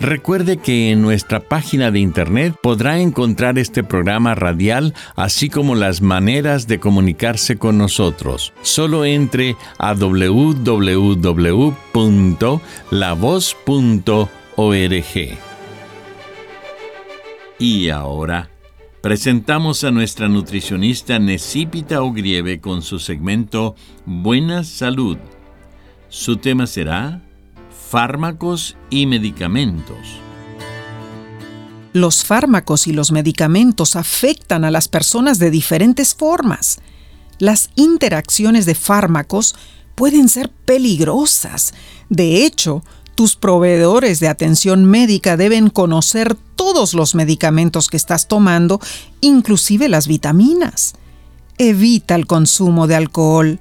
Recuerde que en nuestra página de internet podrá encontrar este programa radial, así como las maneras de comunicarse con nosotros. Solo entre a www.lavoz.org. Y ahora presentamos a nuestra nutricionista Necipita Ogrieve con su segmento Buena Salud. Su tema será fármacos y medicamentos. Los fármacos y los medicamentos afectan a las personas de diferentes formas. Las interacciones de fármacos pueden ser peligrosas. De hecho, tus proveedores de atención médica deben conocer todos los medicamentos que estás tomando, inclusive las vitaminas. Evita el consumo de alcohol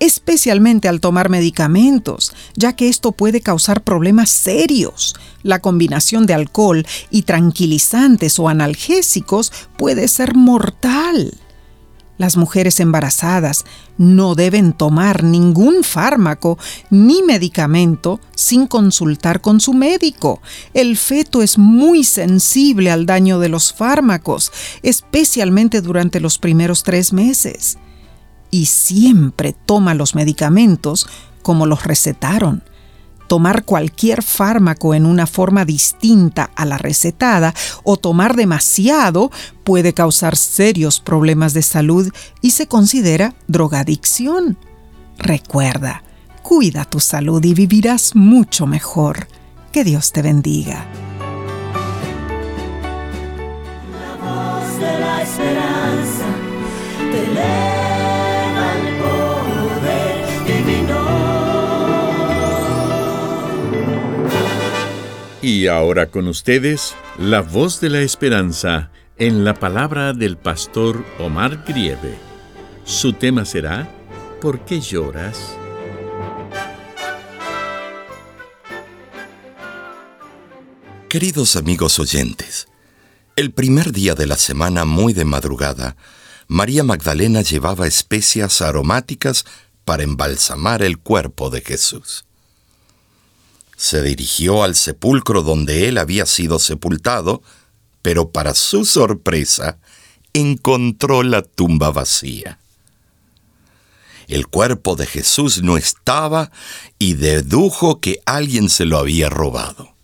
especialmente al tomar medicamentos, ya que esto puede causar problemas serios. La combinación de alcohol y tranquilizantes o analgésicos puede ser mortal. Las mujeres embarazadas no deben tomar ningún fármaco ni medicamento sin consultar con su médico. El feto es muy sensible al daño de los fármacos, especialmente durante los primeros tres meses y siempre toma los medicamentos como los recetaron. Tomar cualquier fármaco en una forma distinta a la recetada o tomar demasiado puede causar serios problemas de salud y se considera drogadicción. Recuerda, cuida tu salud y vivirás mucho mejor. Que Dios te bendiga. La voz de la esperanza Y ahora con ustedes, la voz de la esperanza en la palabra del pastor Omar Grieve. Su tema será ¿Por qué lloras? Queridos amigos oyentes, el primer día de la semana, muy de madrugada, María Magdalena llevaba especias aromáticas para embalsamar el cuerpo de Jesús se dirigió al sepulcro donde él había sido sepultado, pero para su sorpresa encontró la tumba vacía. El cuerpo de Jesús no estaba y dedujo que alguien se lo había robado.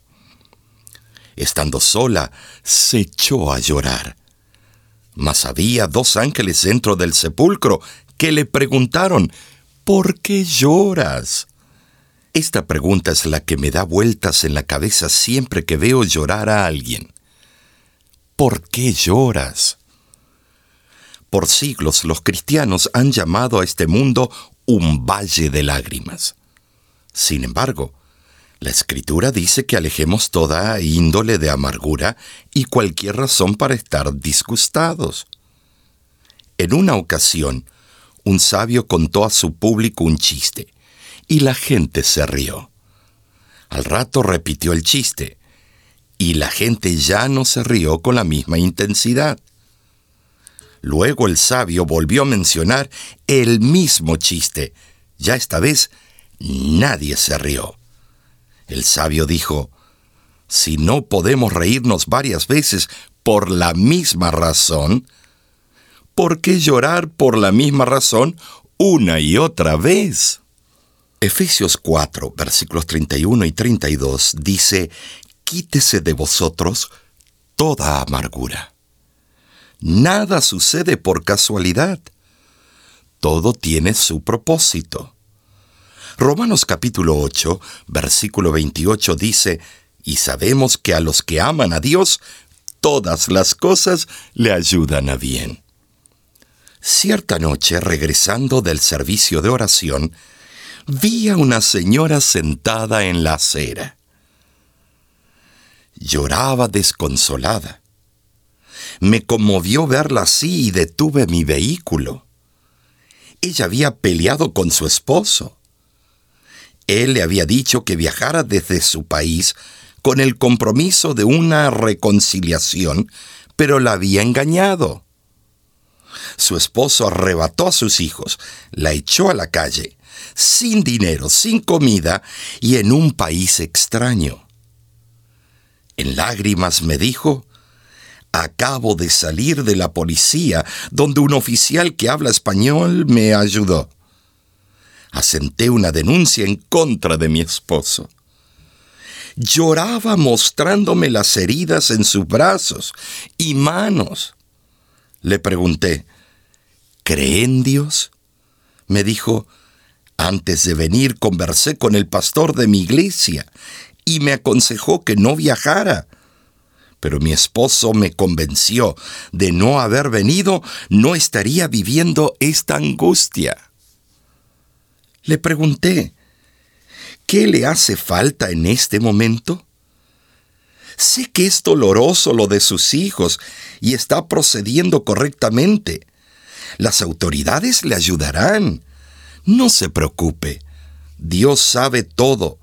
Estando sola, se echó a llorar. Mas había dos ángeles dentro del sepulcro que le preguntaron, ¿por qué lloras? Esta pregunta es la que me da vueltas en la cabeza siempre que veo llorar a alguien. ¿Por qué lloras? Por siglos los cristianos han llamado a este mundo un valle de lágrimas. Sin embargo, la escritura dice que alejemos toda índole de amargura y cualquier razón para estar disgustados. En una ocasión, un sabio contó a su público un chiste y la gente se rió. Al rato repitió el chiste, y la gente ya no se rió con la misma intensidad. Luego el sabio volvió a mencionar el mismo chiste. Ya esta vez nadie se rió. El sabio dijo, si no podemos reírnos varias veces por la misma razón, ¿por qué llorar por la misma razón una y otra vez? Efesios 4, versículos 31 y 32 dice, Quítese de vosotros toda amargura. Nada sucede por casualidad. todo tiene su propósito. Romanos capítulo 8, versículo 28 dice, y sabemos que a los que aman a Dios, todas las cosas le ayudan a bien. Cierta noche, regresando del servicio de oración, vi a una señora sentada en la acera. Lloraba desconsolada. Me conmovió verla así y detuve mi vehículo. Ella había peleado con su esposo. Él le había dicho que viajara desde su país con el compromiso de una reconciliación, pero la había engañado. Su esposo arrebató a sus hijos, la echó a la calle, sin dinero, sin comida y en un país extraño. En lágrimas me dijo, acabo de salir de la policía, donde un oficial que habla español me ayudó. Asenté una denuncia en contra de mi esposo lloraba mostrándome las heridas en sus brazos y manos. Le pregunté, ¿cree en Dios? Me dijo, antes de venir conversé con el pastor de mi iglesia y me aconsejó que no viajara. Pero mi esposo me convenció de no haber venido, no estaría viviendo esta angustia. Le pregunté, ¿Qué le hace falta en este momento? Sé que es doloroso lo de sus hijos y está procediendo correctamente. Las autoridades le ayudarán. No se preocupe. Dios sabe todo.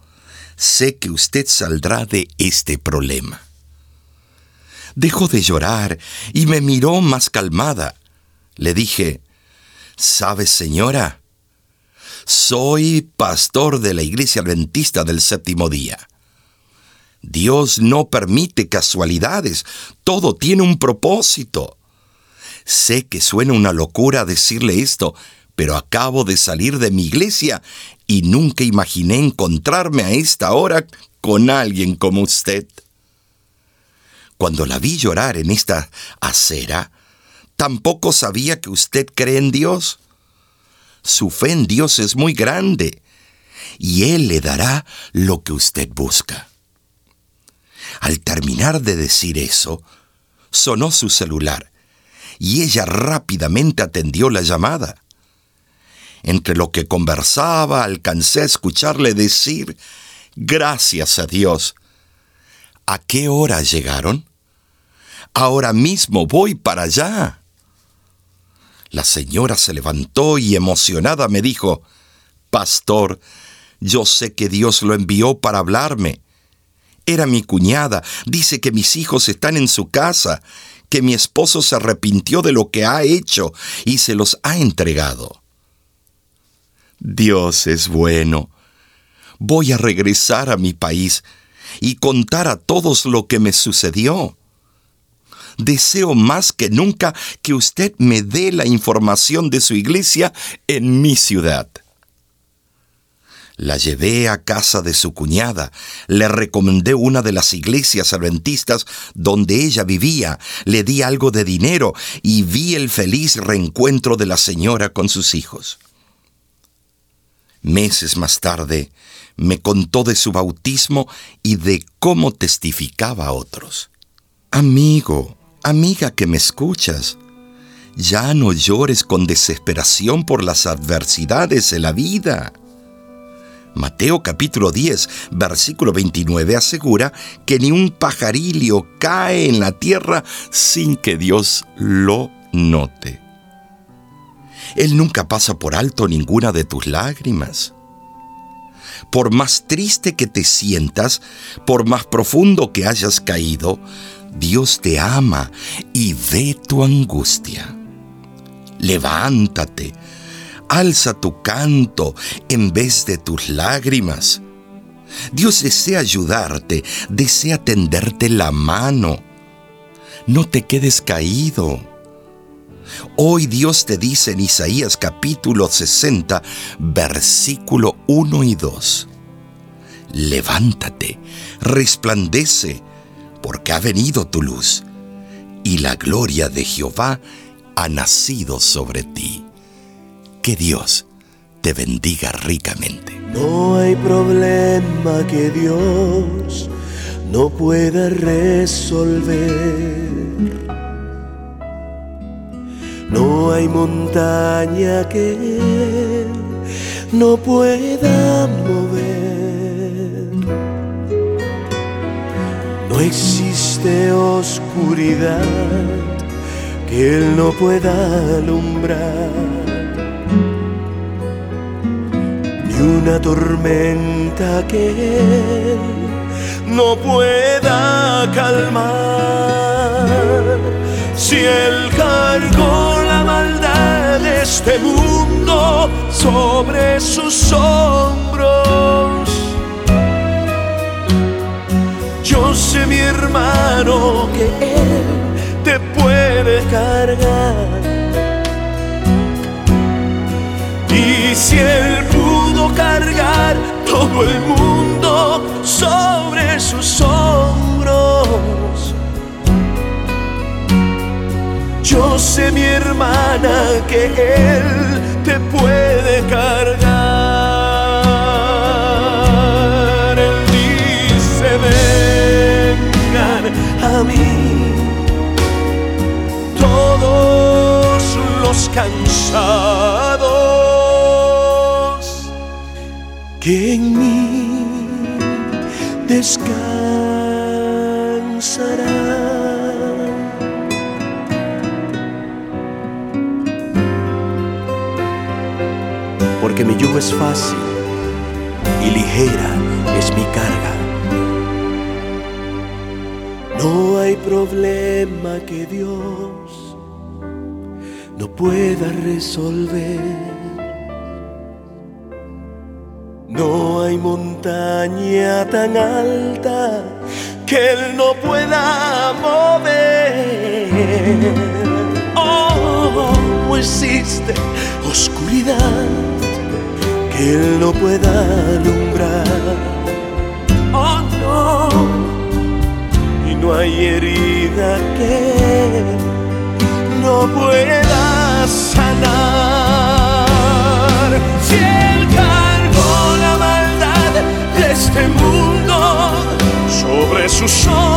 Sé que usted saldrá de este problema. Dejó de llorar y me miró más calmada. Le dije, ¿sabe, señora? Soy pastor de la Iglesia Adventista del Séptimo Día. Dios no permite casualidades, todo tiene un propósito. Sé que suena una locura decirle esto, pero acabo de salir de mi iglesia y nunca imaginé encontrarme a esta hora con alguien como usted. Cuando la vi llorar en esta acera, tampoco sabía que usted cree en Dios. Su fe en Dios es muy grande y Él le dará lo que usted busca. Al terminar de decir eso, sonó su celular y ella rápidamente atendió la llamada. Entre lo que conversaba, alcancé a escucharle decir, Gracias a Dios. ¿A qué hora llegaron? Ahora mismo voy para allá. La señora se levantó y emocionada me dijo, Pastor, yo sé que Dios lo envió para hablarme. Era mi cuñada, dice que mis hijos están en su casa, que mi esposo se arrepintió de lo que ha hecho y se los ha entregado. Dios es bueno. Voy a regresar a mi país y contar a todos lo que me sucedió deseo más que nunca que usted me dé la información de su iglesia en mi ciudad. La llevé a casa de su cuñada, le recomendé una de las iglesias adventistas donde ella vivía, le di algo de dinero y vi el feliz reencuentro de la señora con sus hijos. Meses más tarde, me contó de su bautismo y de cómo testificaba a otros. Amigo, Amiga que me escuchas, ya no llores con desesperación por las adversidades de la vida. Mateo capítulo 10, versículo 29 asegura que ni un pajarillo cae en la tierra sin que Dios lo note. Él nunca pasa por alto ninguna de tus lágrimas. Por más triste que te sientas, por más profundo que hayas caído, Dios te ama y ve tu angustia. Levántate, alza tu canto en vez de tus lágrimas. Dios desea ayudarte, desea tenderte la mano. No te quedes caído. Hoy Dios te dice en Isaías capítulo 60, versículo 1 y 2. Levántate, resplandece, porque ha venido tu luz, y la gloria de Jehová ha nacido sobre ti. Que Dios te bendiga ricamente. No hay problema que Dios no pueda resolver. No hay montaña que no pueda mover. No existe oscuridad que Él no pueda alumbrar una tormenta que él no pueda calmar. Si maldad de este mundo sobre sus hombros, yo sé mi hermano que él te puede cargar. Y si él cargar todo el mundo sobre sus hombros. Yo sé mi hermana que Él te puede cargar. Él dice, vengan a mí todos los cansados que en mí descansará. Porque mi yugo es fácil y ligera es mi carga. No hay problema que Dios no pueda resolver. No hay montaña tan alta que Él no pueda mover. Oh, no existe oscuridad Él no pueda alumbrar. Oh, no. Y no hay herida que no pueda sanar. Si este mundo sobre sus hombros.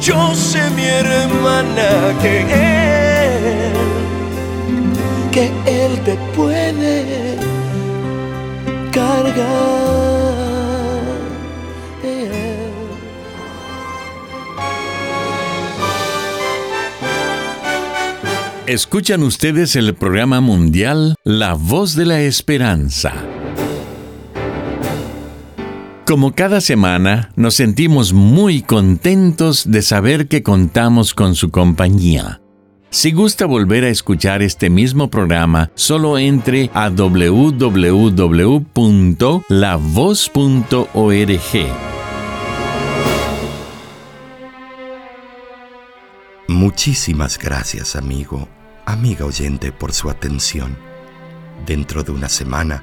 Yo sé mi hermana que él, que él te puede cargar. Escuchan ustedes el programa mundial La Voz de la Esperanza. Como cada semana, nos sentimos muy contentos de saber que contamos con su compañía. Si gusta volver a escuchar este mismo programa, solo entre a www.lavoz.org. Muchísimas gracias, amigo, amiga oyente, por su atención. Dentro de una semana,